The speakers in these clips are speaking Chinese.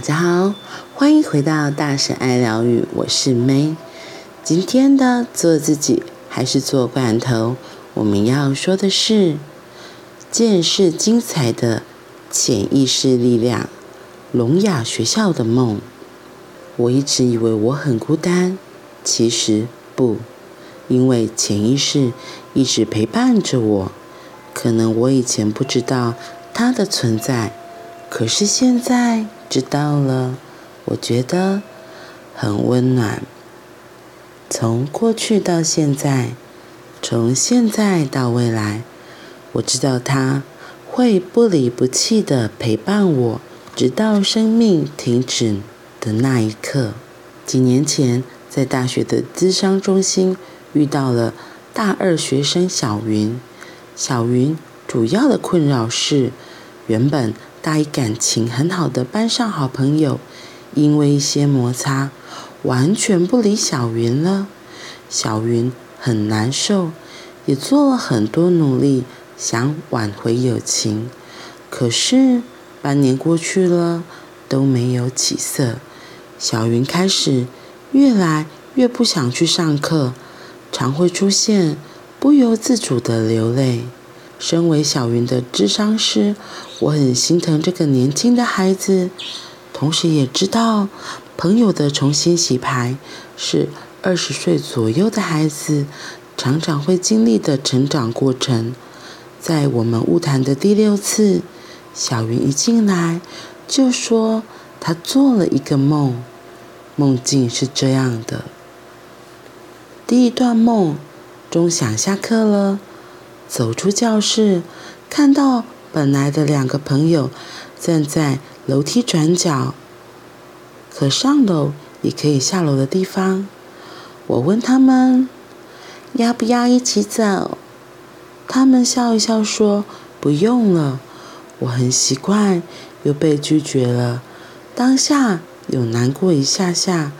大家好，欢迎回到大神爱疗愈，我是 May。今天的做自己还是做罐头？我们要说的是，见识精彩的潜意识力量，聋哑学校的梦。我一直以为我很孤单，其实不，因为潜意识一直陪伴着我。可能我以前不知道它的存在，可是现在知道了，我觉得很温暖。从过去到现在，从现在到未来，我知道他会不离不弃的陪伴我，直到生命停止的那一刻。几年前，在大学的咨商中心遇到了大二学生小云。小云主要的困扰是，原本大一感情很好的班上好朋友，因为一些摩擦，完全不理小云了。小云很难受，也做了很多努力想挽回友情，可是半年过去了都没有起色。小云开始越来越不想去上课，常会出现不由自主的流泪。身为小云的智商师，我很心疼这个年轻的孩子，同时也知道朋友的重新洗牌是。二十岁左右的孩子常常会经历的成长过程，在我们晤谈的第六次，小云一进来就说她做了一个梦，梦境是这样的：第一段梦，钟响下课了，走出教室，看到本来的两个朋友站在楼梯转角，可上楼也可以下楼的地方。我问他们要不要一起走，他们笑一笑说不用了。我很习惯又被拒绝了，当下有难过一下下，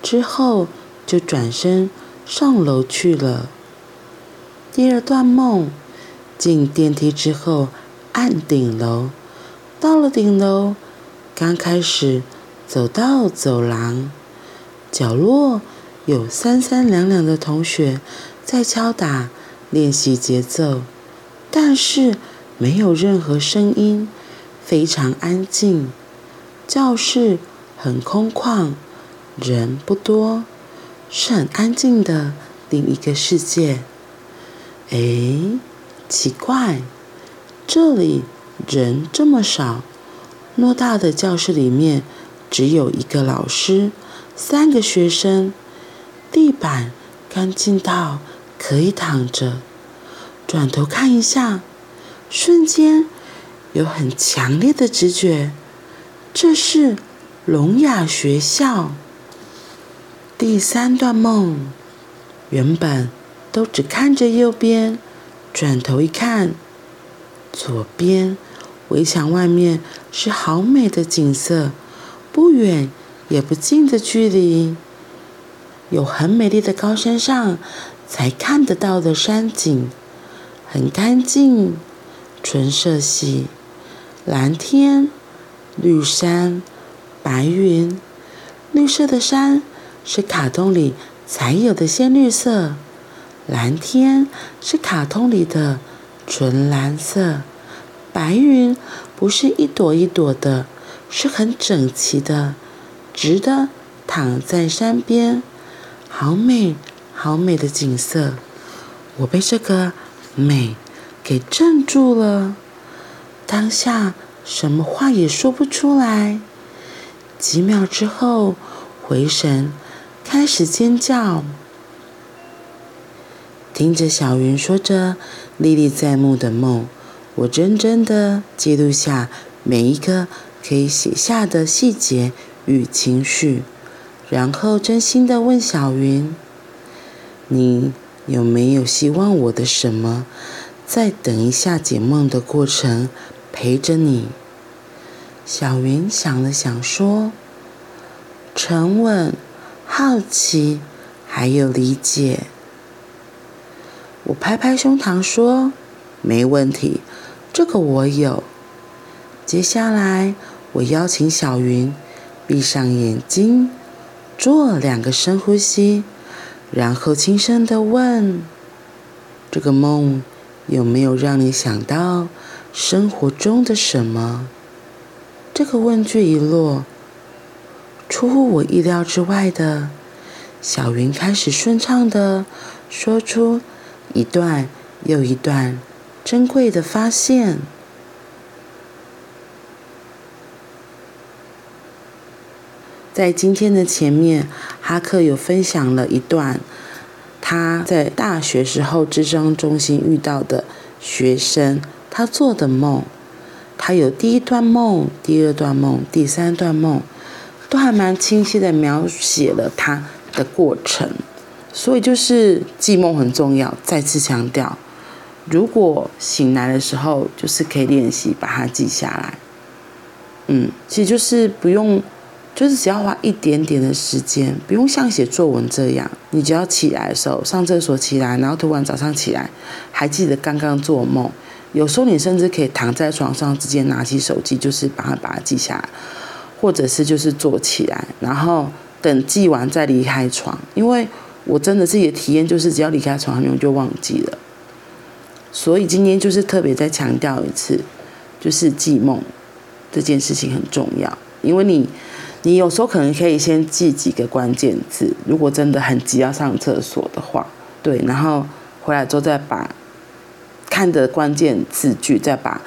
之后就转身上楼去了。第二段梦，进电梯之后按顶楼，到了顶楼，刚开始走到走廊角落。有三三两两的同学在敲打练习节奏，但是没有任何声音，非常安静。教室很空旷，人不多，是很安静的另一个世界。哎，奇怪，这里人这么少，偌大的教室里面只有一个老师，三个学生。地板干净到可以躺着，转头看一下，瞬间有很强烈的直觉，这是聋哑学校。第三段梦，原本都只看着右边，转头一看，左边围墙外面是好美的景色，不远也不近的距离。有很美丽的高山上才看得到的山景，很干净，纯色系，蓝天、绿山、白云。绿色的山是卡通里才有的鲜绿色，蓝天是卡通里的纯蓝色，白云不是一朵一朵的，是很整齐的，直的躺在山边。好美，好美的景色，我被这个美给镇住了。当下什么话也说不出来。几秒之后，回神，开始尖叫。听着小云说着历历在目的梦，我真正的记录下每一个可以写下的细节与情绪。然后真心的问小云：“你有没有希望我的什么，在等一下解梦的过程陪着你？”小云想了想说：“沉稳、好奇，还有理解。”我拍拍胸膛说：“没问题，这个我有。”接下来我邀请小云闭上眼睛，做两个深呼吸，然后轻声的问：这个梦有没有让你想到生活中的什么？这个问句一落，出乎我意料之外的，小云开始顺畅的说出一段又一段珍贵的发现。在今天的前面，哈克有分享了一段他在大学时候智商中心遇到的学生他做的梦。他有第一段梦、第二段梦、第三段梦，都还蛮清晰的描写了他的过程。所以就是记梦很重要，再次强调，如果醒来的时候，就是可以练习把它记下来。嗯，其实就是不用。就是只要花一点点的时间，不用像写作文这样，你只要起来的时候上厕所起来，然后突然早上起来还记得刚刚做梦。有时候你甚至可以躺在床上，直接拿起手机，就是把它把它记下来，或者是就是坐起来，然后等记完再离开床。因为我真的自己的体验就是，只要离开床很容易就忘记了。所以今天就是特别再强调一次，就是记梦这件事情很重要，因为你。你有时候可能可以先记几个关键字，如果真的很急要上厕所的话，对，然后回来之后再把看的关键字句，再把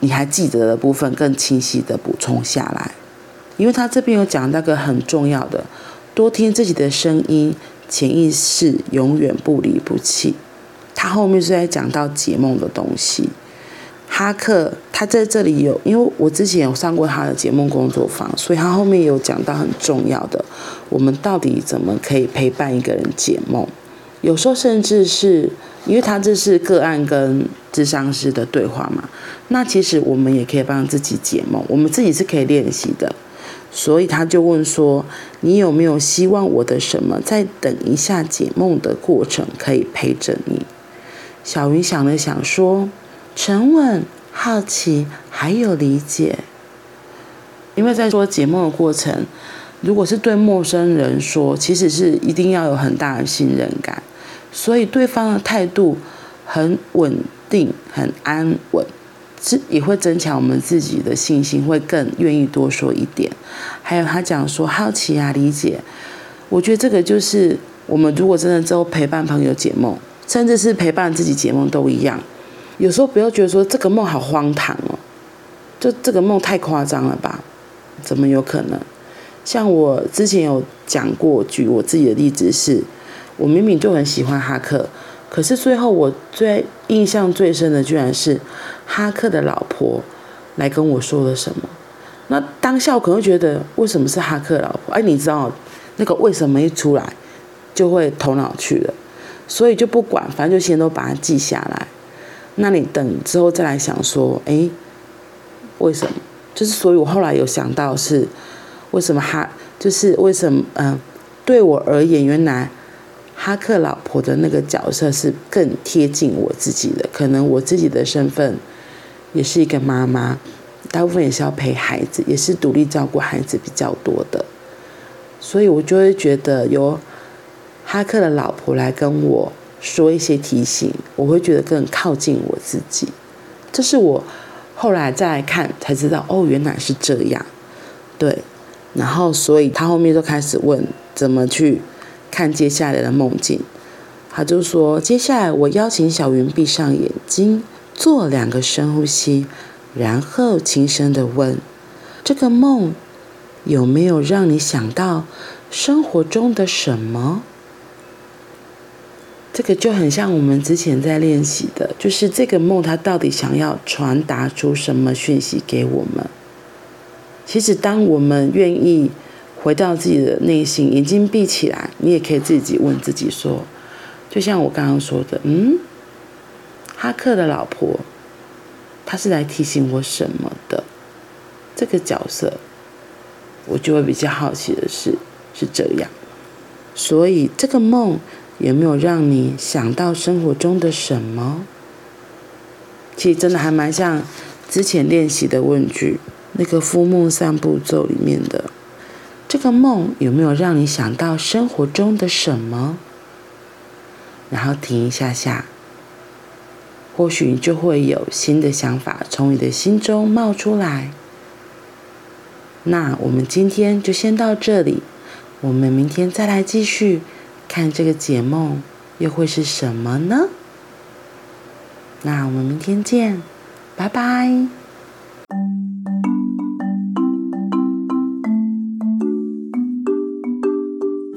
你还记得的部分更清晰的补充下来。因为他这边有讲那个很重要的，多听自己的声音，潜意识永远不离不弃。他后面是在讲到解梦的东西。哈克他在这里有，因为我之前有上过他的解梦工作坊，所以他后面有讲到很重要的，我们到底怎么可以陪伴一个人解梦？有时候甚至是因为他这是个案跟智商师的对话嘛，那其实我们也可以帮自己解梦，我们自己是可以练习的。所以他就问说：“你有没有希望我的什么？在等一下解梦的过程可以陪着你？”小云想了想说。沉稳、好奇，还有理解。因为在说解梦的过程，如果是对陌生人说，其实是一定要有很大的信任感，所以对方的态度很稳定、很安稳，是也会增强我们自己的信心，会更愿意多说一点。还有他讲说好奇啊、理解，我觉得这个就是我们如果真的之后陪伴朋友解梦，甚至是陪伴自己解梦都一样。有时候不要觉得说这个梦好荒唐哦，就这个梦太夸张了吧？怎么有可能？像我之前有讲过，举我自己的例子是，我明明就很喜欢哈克，可是最后我最印象最深的居然是哈克的老婆来跟我说了什么。那当下我可能会觉得，为什么是哈克老婆？哎，你知道那个为什么一出来就会头脑去了，所以就不管，反正就先都把它记下来。那你等之后再来想说，哎，为什么？就是所以，我后来有想到是为什么哈，就是为什么？嗯、对我而言，原来哈克老婆的那个角色是更贴近我自己的。可能我自己的身份也是一个妈妈，大部分也是要陪孩子，也是独立照顾孩子比较多的，所以我就会觉得由哈克的老婆来跟我。说一些提醒，我会觉得更靠近我自己。这是我后来再来看才知道，哦，原来是这样。对，然后所以他后面就开始问怎么去看接下来的梦境。他就说，接下来我邀请小云闭上眼睛，做两个深呼吸，然后轻声的问：这个梦有没有让你想到生活中的什么？这个就很像我们之前在练习的，就是这个梦它到底想要传达出什么讯息给我们？其实，当我们愿意回到自己的内心，眼睛闭起来，你也可以自己问自己说，就像我刚刚说的，嗯，哈克的老婆，他是来提醒我什么的？这个角色，我就会比较好奇的是，是这样。所以这个梦。有没有让你想到生活中的什么？其实真的还蛮像之前练习的问句，那个《孵梦三步骤》里面的。这个梦有没有让你想到生活中的什么？然后停一下下，或许你就会有新的想法从你的心中冒出来。那我们今天就先到这里，我们明天再来继续看这个解梦又会是什么呢？那我们明天见，拜拜。